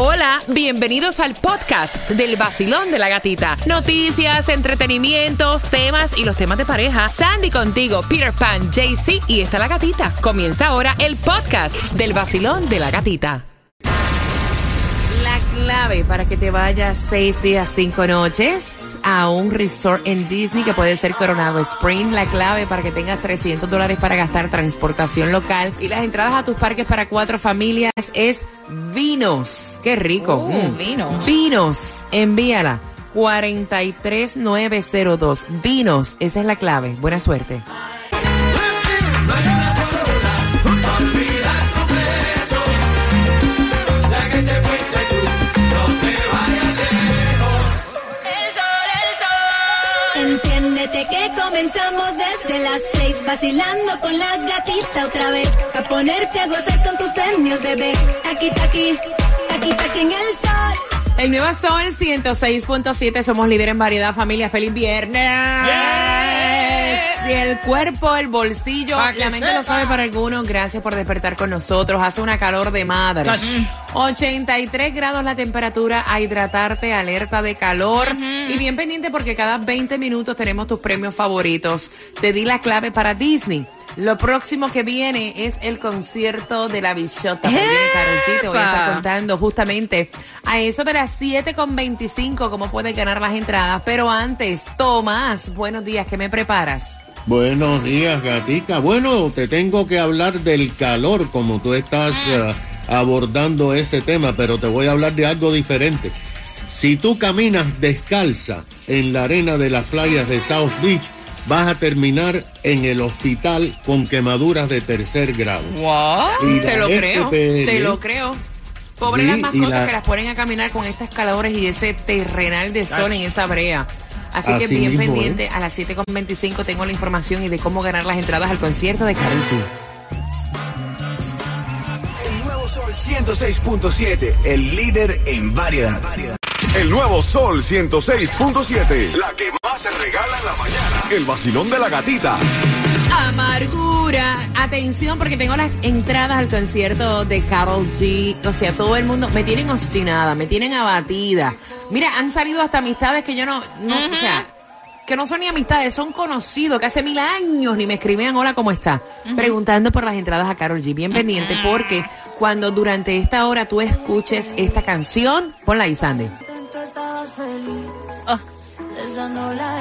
Hola, bienvenidos al podcast del vacilón de la gatita. Noticias, entretenimientos, temas y los temas de pareja. Sandy contigo, Peter Pan, JC y está la gatita. Comienza ahora el podcast del vacilón de la gatita. La clave para que te vayas seis días, cinco noches a un resort en Disney que puede ser Coronado Spring. La clave para que tengas 300 dólares para gastar transportación local y las entradas a tus parques para cuatro familias es Vinos. Qué rico. Uh, Mm. vinos. Vinos. Envíala. 43902. Vinos. Esa es la clave. Buena suerte. Vacilando con la gatita otra vez a ponerte a gozar con tus premios bebé aquí aquí aquí aquí en el sol El nuevo Sol 106.7. Somos líderes en variedad, familia. ¡Feliz viernes! Si el cuerpo, el bolsillo, la mente lo sabe para algunos. Gracias por despertar con nosotros. Hace una calor de madre. 83 grados la temperatura, a hidratarte, alerta de calor. Y bien pendiente porque cada 20 minutos tenemos tus premios favoritos. Te di la clave para Disney. Lo próximo que viene es el concierto de la bichota. que viene Karol G. Te voy a estar contando justamente a eso de las 7.25 cómo puedes ganar las entradas. Pero antes, Tomás, buenos días, ¿qué me preparas? Buenos días, gatica. Bueno, te tengo que hablar del calor, como tú estás eh, abordando ese tema, pero te voy a hablar de algo diferente. Si tú caminas descalza en la arena de las playas de South Beach, vas a terminar en el hospital con quemaduras de tercer grado. Y Te lo creo, te lo creo. Pobres Sí, las mascotas la- que las ponen a caminar con estas calores y ese terrenal de sol en esa brea. Así, que bien mismo, pendiente, ¿eh? a las 7.25 tengo la información y de cómo ganar las entradas al concierto de Karol G. El nuevo Sol 106.7, el líder en variedad. El nuevo Sol 106.7. La que más se regala en la mañana. El vacilón de la gatita. Amargura. Atención porque tengo las entradas al concierto de Carol G. O sea, todo el mundo me tienen obstinada, me tienen abatida. Mira, han salido hasta amistades que yo no, no o sea, que no son ni amistades, son conocidos que hace mil años ni me escribían hola, ¿cómo está? Preguntando por las entradas a Carol G. Bien pendiente porque cuando durante esta hora tú escuches esta canción, ponla ahí, Sandy.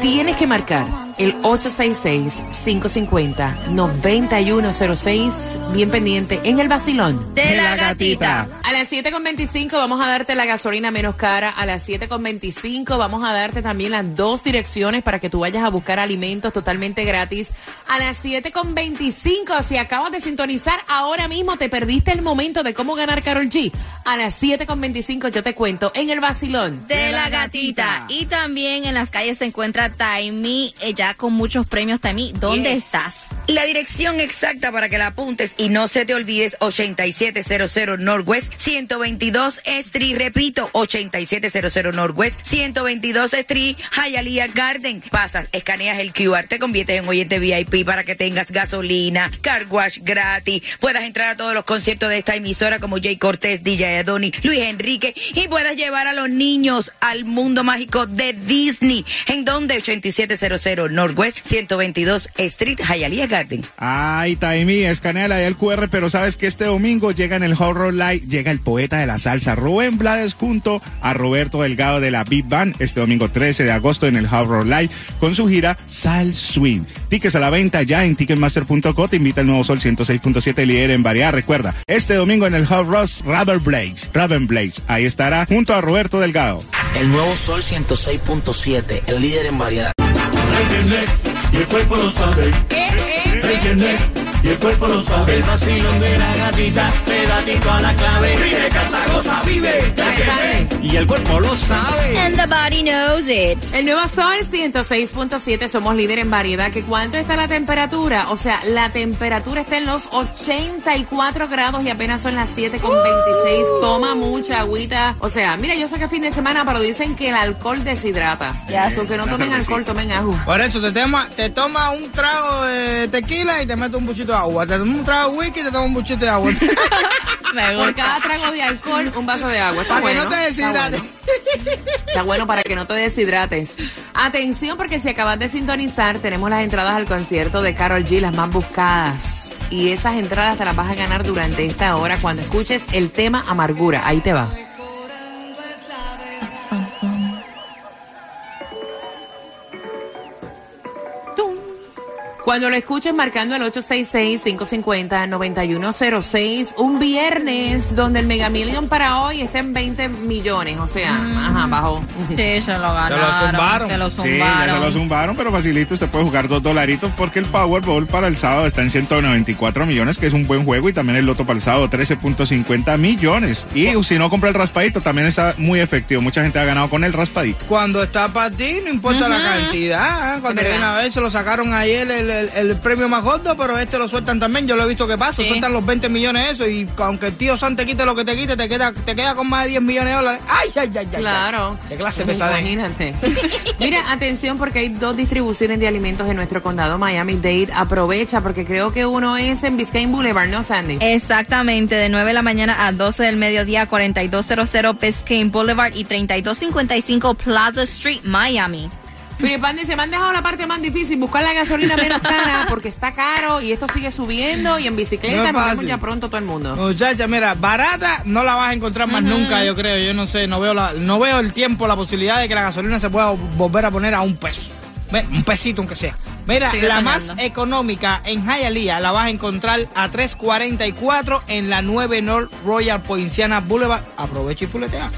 Tienes que marcar el 866-550-9106, bien pendiente, en el vacilón. De la gatita. A las 7.25 vamos a darte la gasolina menos cara. A las 7.25 vamos a darte también las dos direcciones para que tú vayas a buscar alimentos totalmente gratis. A las 7.25, si acabas de sintonizar ahora mismo, te perdiste el momento de cómo ganar Carol G. A las 7.25 yo te cuento en el vacilón. De la gatita. Y también en las calles se encuentra Taimi, eh, ya con muchos premios Taimi. ¿Dónde Yes. estás? La dirección exacta para que la apuntes y no se te olvides, 8700 Northwest 122 Street, repito, 8700 Northwest 122 Street, Hialeah Garden. Pasas, escaneas el QR, te conviertes en oyente VIP para que tengas gasolina, car wash gratis, puedas entrar a todos los conciertos de esta emisora como Jay Cortés, DJ Adoni, Luis Enrique y puedas llevar a los niños al mundo mágico de Disney. ¿En donde 8700 Northwest 122 Street, Hialeah Garden. Ay, Taimi, escanea la del QR, pero sabes que este domingo llega en el Horror Light, llega el poeta de la salsa, Rubén Blades, junto a Roberto Delgado de la Big Band, este domingo 13 de agosto en el Horror Light, con su gira Sal Swing. Tickets a la venta ya en ticketmaster.co, te invita el nuevo Sol 106.7 líder en variedad. Recuerda, este domingo en el Hot Ross, Rubber Blaze, Raven Blaze, ahí estará junto a Roberto Delgado. El nuevo Sol 106.7, el líder en variedad. Y el cuerpo lo sabe, ¿Qué es? Y el cuerpo lo sabe. El vacilón de la gatita, pedatito a la clave. Vive, canta, goza, vive. Ay, Sandy. Y y el cuerpo lo sabe. And the body knows it. El nuevo Sol 106.7, somos líder en variedad. ¿Que ¿Cuánto está la temperatura? O sea, la temperatura está en los 84 grados y apenas son las 7 con 26. Toma mucha agüita. O sea, mira, yo sé que es fin de semana, pero dicen que el alcohol deshidrata. Ya, que no tomen alcohol, tomen agua. Por eso te toma, te toma un trago de tequila y te metes un buchito de agua. Te toma un trago de whisky y te toma un buchito de agua. Por cada trago de alcohol, un vaso de agua. Está Para que no te está deshidrates. bueno. Está bueno para que no te deshidrates. Atención, porque si acabas de sintonizar, tenemos las entradas al concierto de Carol G, las más buscadas. Y esas entradas te las vas a ganar durante esta hora cuando escuches el tema Amargura. Ahí te va. Cuando lo escuches marcando el 866-550-9106, un viernes donde el Mega Million para hoy está en 20 millones, o sea, ajá, bajó. Sí, se lo ganaron. zumbaron. Se lo Sí, ya se lo zumbaron, pero facilito, usted puede jugar dos dolaritos porque el Powerball para el sábado está en 194 millones, que es un buen juego, y también el Loto para el sábado 13.50 millones. Y si no compra el raspadito, también está muy efectivo. Mucha gente ha ganado con el raspadito. Cuando está para ti, no importa la cantidad. ¿eh? Cuando viene a ver, se lo sacaron ayer el, el- el premio más gordo, pero este lo sueltan también. Yo lo he visto que pasa. Sí. Sueltan los 20 millones eso. Y aunque el tío San te quite lo que te quite, te queda, te queda con más de 10 millones de dólares. ¡Ay, ay, ay, ay! Claro. ay! ¡Qué clase pesada! Imagínate. Mira, atención porque hay dos distribuciones de alimentos en nuestro condado Miami-Dade. Aprovecha porque creo que uno es en Biscayne Boulevard, ¿no, Sandy? Exactamente, de 9 de la mañana a 12 del mediodía, 4200 Biscayne Boulevard y 3255 Plaza Street, Miami. Filipan dice, me han dejado la parte más difícil, buscar la gasolina menos cara porque está caro y esto sigue subiendo y en No bicicleta es nos vemos ya pronto todo el mundo. Muchacha, mira, barata no la vas a encontrar más nunca, yo creo. Yo no sé, no veo la, no veo el tiempo, la posibilidad de que la gasolina se pueda volver a poner a un peso. Un pesito aunque sea. Mira, la más económica en Hialeah la vas a encontrar a 3.44 en la 9 North Royal Poinciana Boulevard. Aprovecha y fuletea.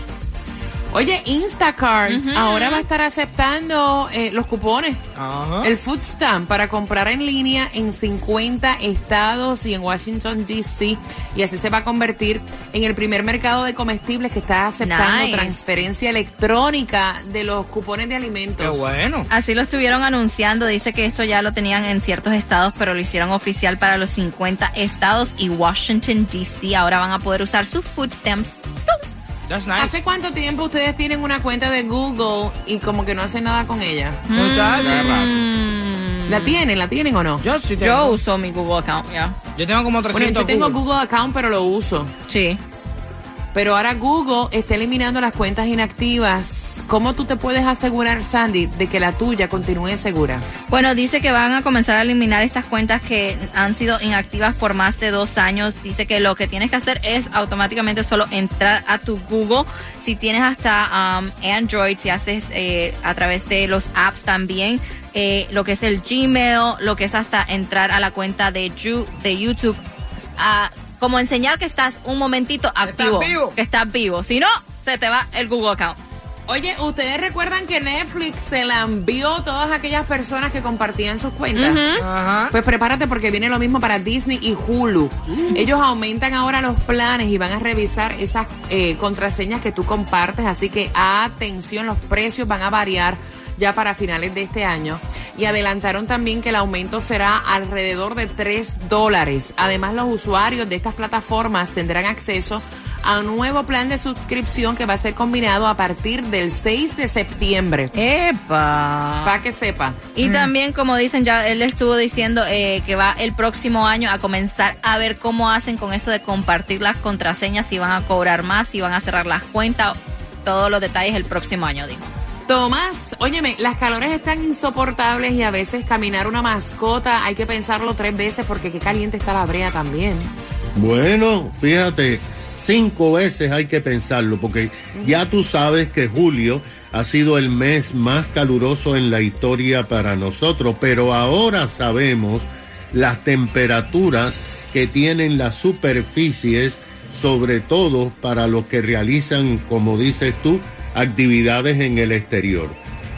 Oye, Instacart ahora va a estar aceptando eh, los cupones. Ajá. El food stamp para comprar en línea en 50 estados y en Washington, D.C. Y así se va a convertir en el primer mercado de comestibles que está aceptando Nice. transferencia electrónica de los cupones de alimentos. Qué bueno. Así lo estuvieron anunciando, dice que esto ya lo tenían en ciertos estados, pero lo hicieron oficial para los 50 estados y Washington, D.C. Ahora van a poder usar sus food stamps. That's nice. ¿Hace cuánto tiempo ustedes tienen una cuenta de Google y como que no hacen nada con ella? Mm, ¿La tienen? ¿La tienen o no? Yo sí tengo. Yo uso mi Google account, ya. Yo tengo como Bueno, 300 yo tengo Google. Google Account, pero lo uso. Sí. Pero ahora Google está eliminando las cuentas inactivas. ¿Cómo tú te puedes asegurar, Sandy, de que la tuya continúe segura? Bueno, dice que van a comenzar a eliminar estas cuentas que han sido inactivas por más de dos años. Dice que lo que tienes que hacer es automáticamente solo entrar a tu Google. Si tienes hasta um, Android, si haces eh, a través de los apps también, eh, lo que es el Gmail, lo que es hasta entrar a la cuenta de, Yu- de YouTube. ah, como enseñar que estás un momentito activo. vivo. Que estás vivo. Si no, se te va el Google account. Oye, ¿ustedes recuerdan que Netflix se la envió a todas aquellas personas que compartían sus cuentas? Ajá. Pues prepárate porque viene lo mismo para Disney y Hulu. Ellos aumentan ahora los planes y van a revisar esas eh, contraseñas que tú compartes, así que atención, los precios van a variar ya para finales de este año. Y adelantaron también que el aumento será alrededor de 3 dólares. Además, los usuarios de estas plataformas tendrán acceso a un nuevo plan de suscripción que va a ser combinado a partir del 6 de septiembre. ¡Epa! Para que sepa. Y también, como dicen, ya él estuvo diciendo eh, que va el próximo año a comenzar a ver cómo hacen con eso de compartir las contraseñas, si van a cobrar más, si van a cerrar las cuentas, todos los detalles el próximo año, dijo. Tomás, óyeme, las calores están insoportables y a veces caminar una mascota hay que pensarlo tres veces porque qué caliente está la brea también. Bueno, fíjate, cinco veces hay que pensarlo, porque ya tú sabes que julio ha sido el mes más caluroso en la historia para nosotros, pero ahora sabemos las temperaturas que tienen las superficies, sobre todo para los que realizan, como dices tú, actividades en el exterior.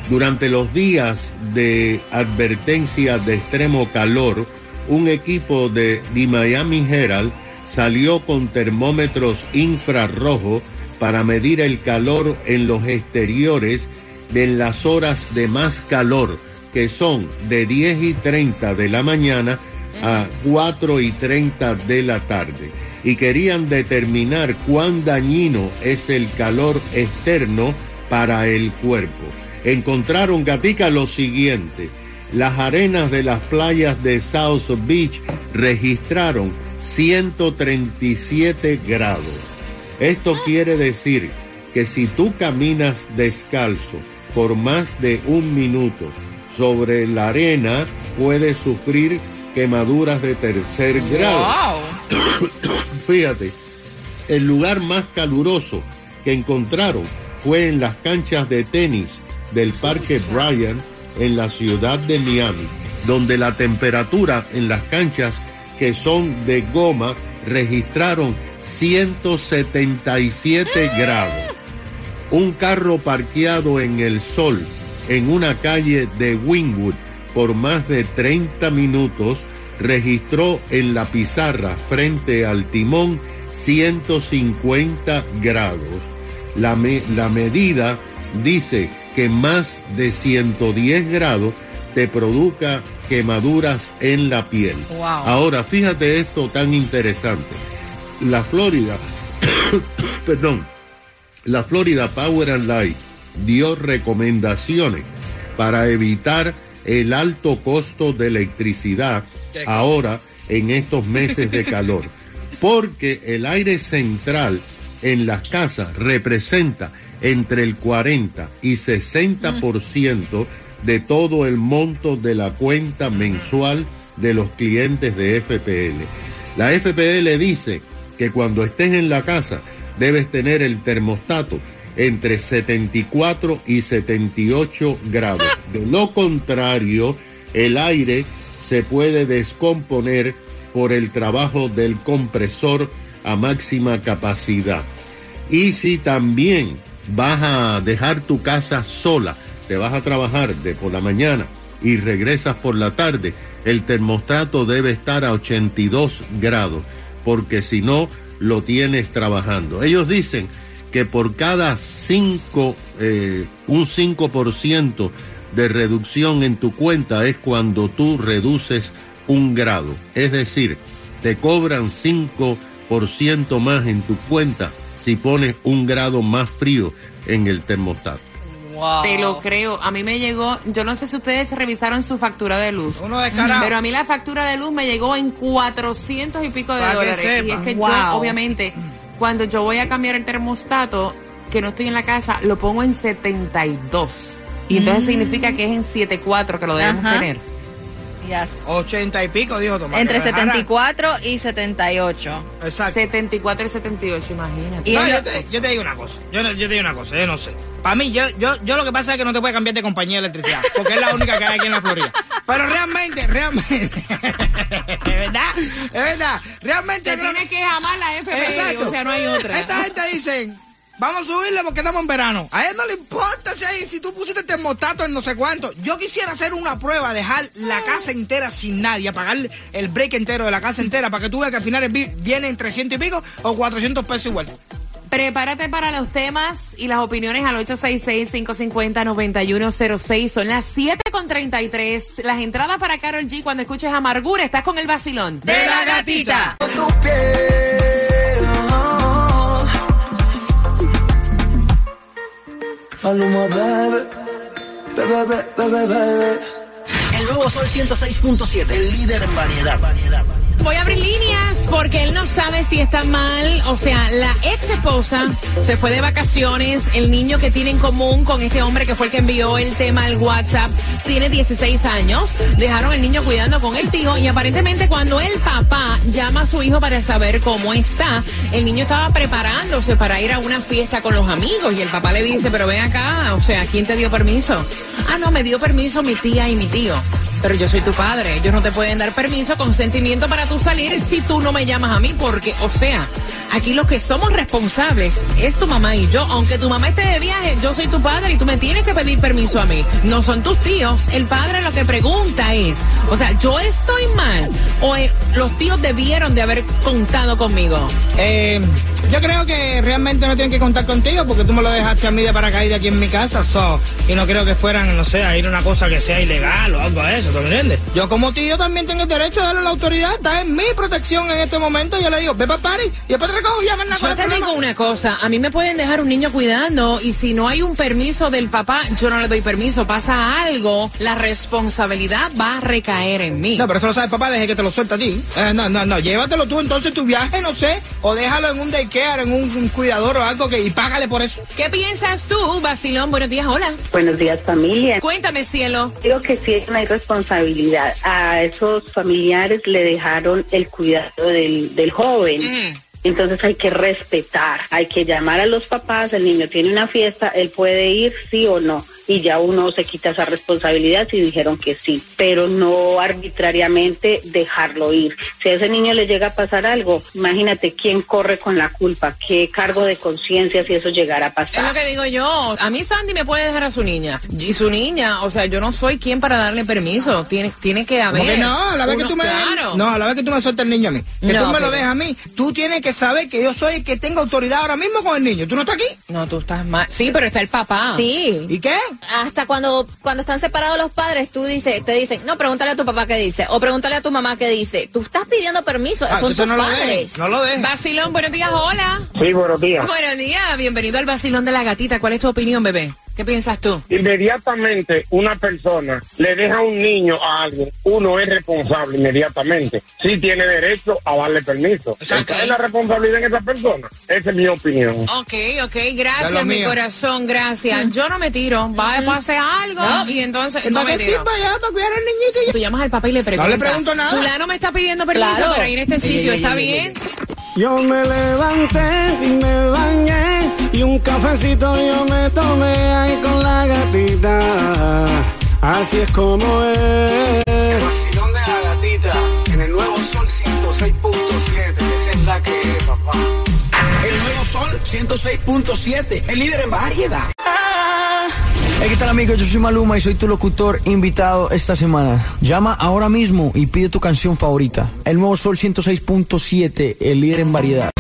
Durante los días de advertencia de extremo calor, un equipo de The Miami Herald salió con termómetros infrarrojos para medir el calor en los exteriores en las horas de más calor, que son de 10 y 30 de la mañana a 4 y 30 de la tarde. Y querían determinar cuán dañino es el calor externo para el cuerpo. Encontraron, Gatica, lo siguiente. Las arenas de las playas de South Beach registraron 137 grados. Esto quiere decir que si tú caminas descalzo por más de un minuto sobre la arena, puedes sufrir quemaduras de tercer grado. Fíjate, el lugar más caluroso que encontraron fue en las canchas de tenis del Parque Bryan en la ciudad de Miami, donde la temperatura en las canchas que son de goma registraron 177 grados. Un carro parqueado en el sol en una calle de Wingwood por más de 30 minutos registró en la pizarra frente al timón 150 grados. La, me- la medida dice que más de 110 grados te produzca quemaduras en la piel. Wow. Ahora, fíjate esto tan interesante. La Florida, perdón, la Florida Power and Light dio recomendaciones para evitar el alto costo de electricidad ahora en estos meses de calor, porque el aire central en las casas representa entre el 40 y 60% de todo el monto de la cuenta mensual de los clientes de FPL. La FPL dice que cuando estés en la casa debes tener el termostato entre 74 y 78 grados. De lo contrario, el aire se puede descomponer por el trabajo del compresor a máxima capacidad. Y si también vas a dejar tu casa sola, te vas a trabajar de por la mañana y regresas por la tarde, el termostato debe estar a 82 grados, porque si no, lo tienes trabajando. Ellos dicen que por cada 5, eh, un 5% de reducción en tu cuenta es cuando tú reduces un grado. Es decir, te cobran 5% más en tu cuenta si pones un grado más frío en el termostato. Te lo creo. A mí me llegó, yo no sé si ustedes revisaron su factura de luz. Uno descarado. Pero a mí la factura de luz me llegó en 400 y pico de Para que dólares. Y es que Wow. yo, obviamente, cuando yo voy a cambiar el termostato, que no estoy en la casa, lo pongo en 72. Y entonces Mm. significa que es en 74 que lo debemos Ajá. tener. Yes. 80 y pico, dijo Tomás. Entre que lo dejara. 74 y 78. Exacto. 74 y 78, imagínate. Y No, yo, te, yo te digo una cosa. Yo, te digo una cosa, yo no sé. Para mí, yo, yo, yo lo que pasa es que no te puedes cambiar de compañía de electricidad, porque es la única que hay aquí en la Florida. Pero realmente, realmente, es verdad, es verdad, realmente. Te yo creo tienes que jamar la FPL, Exacto. o sea, no hay otra. Esta gente dice, vamos a subirle porque estamos en verano. A él no le importa si, hay- si tú pusiste termostato en no sé cuánto. Yo quisiera hacer una prueba, dejar la casa entera sin nadie, apagar el break entero de la casa entera para que tú veas que al final el bill viene en 300 y pico o 400 pesos igual. Prepárate para los temas y las opiniones al 866-550-9106. Son las 7.33. Las entradas para Carol G cuando escuches Amargura. Estás con el vacilón. De la gatita. Maluma, bebé, bebé, bebé, bebé. El nuevo Sol 106.7, el líder en variedad. variedad. Voy a abrir líneas no si está mal. O sea, la ex esposa se fue de vacaciones. El niño que tiene en común con este hombre que fue el que envió el tema al WhatsApp tiene 16 años. Dejaron el niño cuidando con el tío y aparentemente cuando el papá llama a su hijo para saber cómo está, el niño estaba preparándose para ir a una fiesta con los amigos y el papá le dice, pero ven acá, o sea, ¿quién te dio permiso? Ah, no, me dio permiso mi tía y mi tío. Pero yo soy tu padre, ellos no te pueden dar permiso, consentimiento para tú salir si tú no me llamas a mí, porque, o sea, aquí los que somos responsables es tu mamá y yo. Aunque tu mamá esté de viaje, yo soy tu padre y tú me tienes que pedir permiso a mí. No son tus tíos. El padre lo que pregunta es, o sea, yo estoy mal o eh, los tíos debieron de haber contado conmigo. Eh, Yo creo que realmente no tienen que contar contigo porque tú me lo dejaste a mí de paracaídas aquí en mi casa, so, y no creo que fueran, no sé, a ir a una cosa que sea ilegal o algo de eso, ¿tú me entiendes? Yo como tío también tengo el derecho de darle a la autoridad, está en mi protección en este momento, yo le digo, ve para party, y después te recojo y llaman nada Yo te digo una cosa, a mí me pueden dejar un niño cuidando y si no hay un permiso del papá, yo no le doy permiso. Pasa algo, la responsabilidad va a recaer en mí. No, pero eso lo sabe papá, deje que te lo suelta a ti. Eh, no, no, no, llévatelo tú entonces tu viaje, no sé, o déjalo en un daycare, en un, un cuidador o algo que y págale por eso. ¿Qué piensas tú, Basilón? Buenos días, hola. Buenos días, familia. Cuéntame, cielo. Digo que sí es una irresponsabilidad. A esos familiares le dejaron el cuidado del, del joven. Mm. Entonces hay que respetar, hay que llamar a los papás, el niño tiene una fiesta, él puede ir sí o no. Y ya uno se quita esa responsabilidad si dijeron que sí, pero no arbitrariamente dejarlo ir. Si a ese niño le llega a pasar algo, imagínate quién corre con la culpa, qué cargo de conciencia si eso llegara a Es pasar. lo que digo yo. A mí Sandy me puede dejar a su niña. Y su niña, o sea, yo no soy quien para darle permiso. Tiene, tiene que haber. ¿Cómo que no, a la vez que tú me claro. no, a la vez que tú me sueltas el niño a mí, que No, tú me lo dejas a mí, tú tienes que saber que yo soy el que tengo autoridad ahora mismo con el niño. ¿Tú no estás aquí? No, tú estás mal. Sí, pero está el papá. Sí. ¿Y qué? Hasta cuando, cuando están separados los padres, tú dices, te dicen, no, pregúntale a tu papá qué dice, o pregúntale a tu mamá qué dice. Tú estás pidiendo permiso, Ah, son tus no lo padres. dejes, no lo dejes. Basilón, buenos días, hola. Sí, buenos días. Buenos días, bienvenido al Basilón de la Gatita. ¿Cuál es tu opinión, bebé? ¿Qué piensas tú? Inmediatamente una persona le deja a un niño a alguien, uno es responsable inmediatamente. Sí tiene derecho a darle permiso. Esa es la responsabilidad en esa persona. Esa es mi opinión. Ok, ok, gracias, mi corazón, gracias. Yo no me tiro, va a pasar algo No. y entonces ¿Para no me tiro. ¿Para cuidar al niñito? Tú llamas al papá y le preguntas. pregunto nada. Fulano me está pidiendo permiso Claro. para ir a este sitio, ey, ¿está ey, ey, bien? Yo me levanté y me bañé y un cafecito yo me tomé ahí con la gatita. Así es como es. El vacilón de la gatita en el nuevo sol 106.7. Esa es la que es, papá. El nuevo Sol 106.7, el líder en variedad. Hey, ¿qué tal amigos? Yo soy Maluma y soy tu locutor invitado esta semana. Llama ahora mismo y pide tu canción favorita. El nuevo Sol 106.7, el líder en variedad.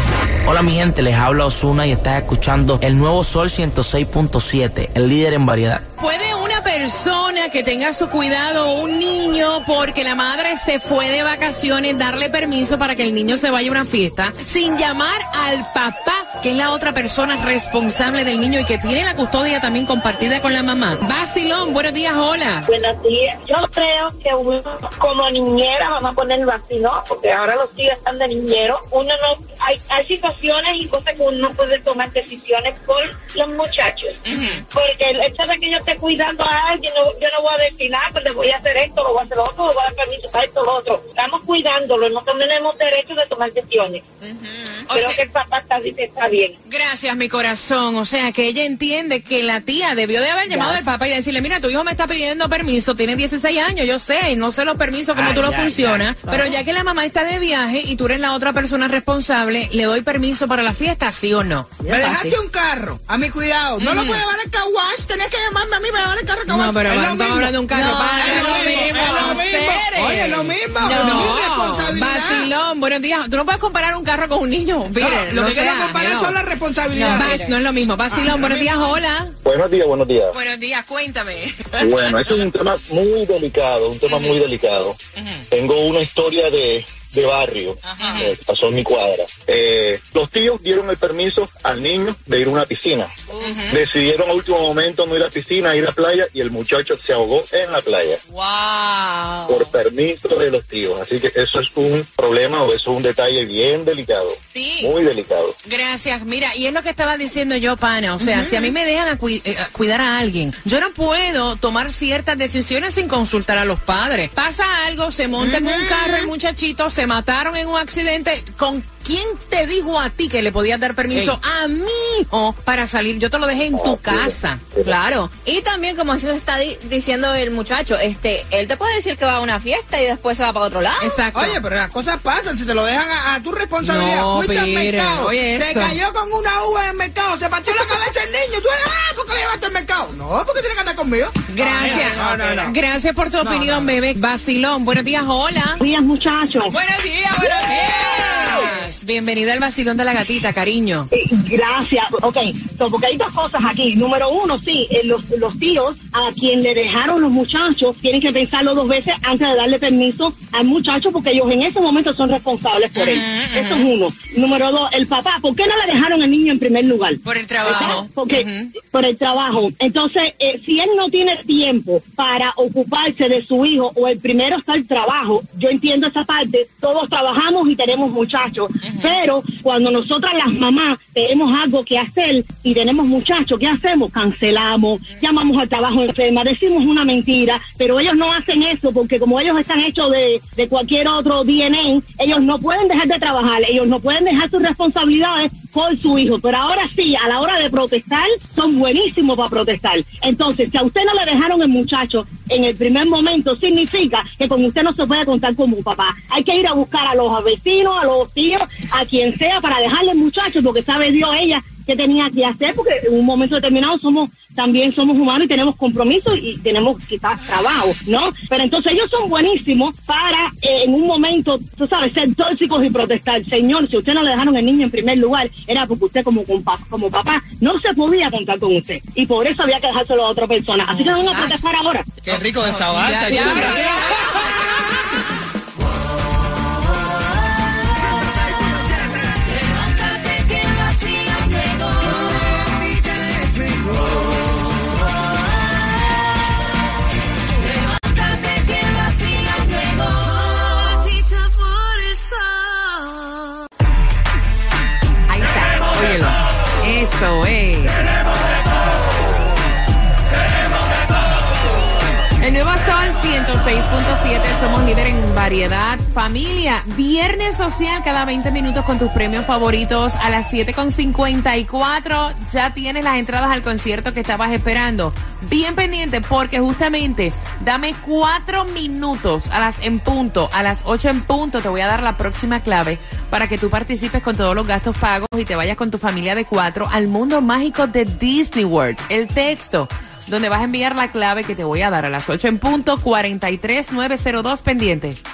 Hola mi gente, les habla Osuna y estás escuchando el nuevo Sol 106.7, el líder en variedad. ¿Puede una persona que tenga a su cuidado un niño porque la madre se fue de vacaciones darle permiso para que el niño se vaya a una fiesta sin llamar al papá, que es la otra persona responsable del niño y que tiene la custodia también compartida con la mamá? Basilón, buenos días, hola. Buenos días. Yo creo que uno como niñera, vamos a poner vacilón, porque ahora los tíos están de niñero, uno no, hay, hay situaciones y cosas que uno no puede tomar decisiones por los muchachos. Porque el hecho de que yo esté cuidando a alguien, no- yo no voy a decir nada, pues le voy a hacer esto, lo voy a hacer lo otro, le voy a dar permiso para esto, lo otro. Estamos cuidándolo, no tenemos derecho de tomar decisiones. Creo que el papá está, está bien. Gracias, mi corazón. O sea, que ella entiende que la tía debió de haber llamado al papá y decirle, mira, tu hijo me está pidiendo permiso, tiene 16 años, yo sé, no sé los permisos como Ay, tú lo funcionas, pero ya que la mamá está de viaje y tú eres la otra persona responsable, ¿le doy permiso para la fiesta, sí o no? Me dejaste un carro, a mi cuidado. No lo puedes llevar al car wash, tenés que llamarme a mí para llevar el carro wash. No, pero estamos hablando de un carro, No, para, es es lo lo mismo, mismo, es lo mismo. Ceres. Oye, es lo mismo, es mi No, responsabilidad. vacilón, buenos días. Tú no puedes comparar un carro con un niño. Peter, lo no que quiero sea, comparar hello. son las responsabilidades. No, no es lo mismo. Vacilón, buenos días, hola. Buenos días, buenos días. Buenos días, cuéntame. Bueno, este es un tema muy delicado, un tema muy delicado. Tengo una historia de, de barrio eh, que pasó en mi cuadra. Eh, los tíos dieron el permiso al niño de ir a una piscina. Decidieron a último momento no ir a piscina, ir a playa y el muchacho se ahogó en la playa Wow. por permiso de los tíos. Así que eso es un problema o eso es un detalle bien delicado. Sí. Muy delicado. Gracias. Mira, y es lo que estaba diciendo yo, pana. O sea, si a mí me dejan a, eh, a cuidar a alguien, yo no puedo tomar ciertas decisiones sin consultar a los padres. Pasa algo, se monta en un carro el muchachito, se mataron en un accidente. ¿Con quién te dijo a ti que le podías dar permiso a mi hijo para salir? Yo te lo dejé en tu casa. Claro. Y también, como eso está di- diciendo el muchacho, este, él te puede decir que va a una fiesta y después se va para otro lado. Exacto. Oye, pero las cosas pasan, si te lo dejan a, a tu responsabilidad. No, Fuiste al mercado, oye se eso. cayó con una uva en el mercado, se partió la cabeza el niño. Tú eres, ah, ¿por qué lo llevaste al mercado? No, porque tiene que andar conmigo. Gracias. No, no, no. Gracias por tu No, opinión, no, no. bebé. Vacilón, buenos días, hola. Buenos días, muchachos. Buenos días, buenos días. Gracias. Bienvenida al vacilón de la gatita, cariño. Eh, Gracias. Ok, so, porque hay dos cosas aquí. Número uno, sí, eh, los, los tíos a quien le dejaron los muchachos tienen que pensarlo dos veces antes de darle permiso al muchacho porque ellos en ese momento son responsables por él. Eso es uno. Número dos, el papá. ¿Por qué no le dejaron al niño en primer lugar? Por el trabajo. Porque, Por el trabajo. Entonces, eh, si él no tiene tiempo para ocuparse de su hijo o el primero está el trabajo, yo entiendo esa parte. Todos trabajamos y tenemos muchachos. Pero cuando nosotras las mamás tenemos algo que hacer y tenemos muchachos, ¿qué hacemos? Cancelamos, llamamos al trabajo enferma, decimos una mentira, pero ellos no hacen eso porque como ellos están hechos de, de cualquier otro DNA, ellos no pueden dejar de trabajar, ellos no pueden dejar sus responsabilidades por su hijo, pero ahora sí, a la hora de protestar, son buenísimos para protestar. Entonces, si a usted no le dejaron el muchacho en el primer momento, significa que con usted no se puede contar como un papá. Hay que ir a buscar a los vecinos, a los tíos, a quien sea, para dejarle el muchacho, porque sabe Dios ella qué tenía que hacer, porque en un momento determinado somos también somos humanos y tenemos compromisos y tenemos quizás trabajo, ¿no? Pero entonces ellos son buenísimos para eh, en un momento, tú sabes, ser tóxicos y protestar. Señor, si usted no le dejaron el niño en primer lugar, era porque usted como, compa- como papá no se podía contar con usted. Y por eso había que dejárselo a otra persona. Así que van a protestar ahora. Qué rico desahogarse. Eso 106.7, somos líder en variedad. Familia, viernes social cada 20 minutos con tus premios favoritos a las 7.54. Ya tienes las entradas al concierto que estabas esperando. Bien pendiente porque justamente dame cuatro minutos a las en punto, a las 8 en punto te voy a dar la próxima clave para que tú participes con todos los gastos pagos y te vayas con tu familia de cuatro al mundo mágico de Disney World. El texto donde vas a enviar la clave que te voy a dar a las 8 en punto, 43902 pendiente.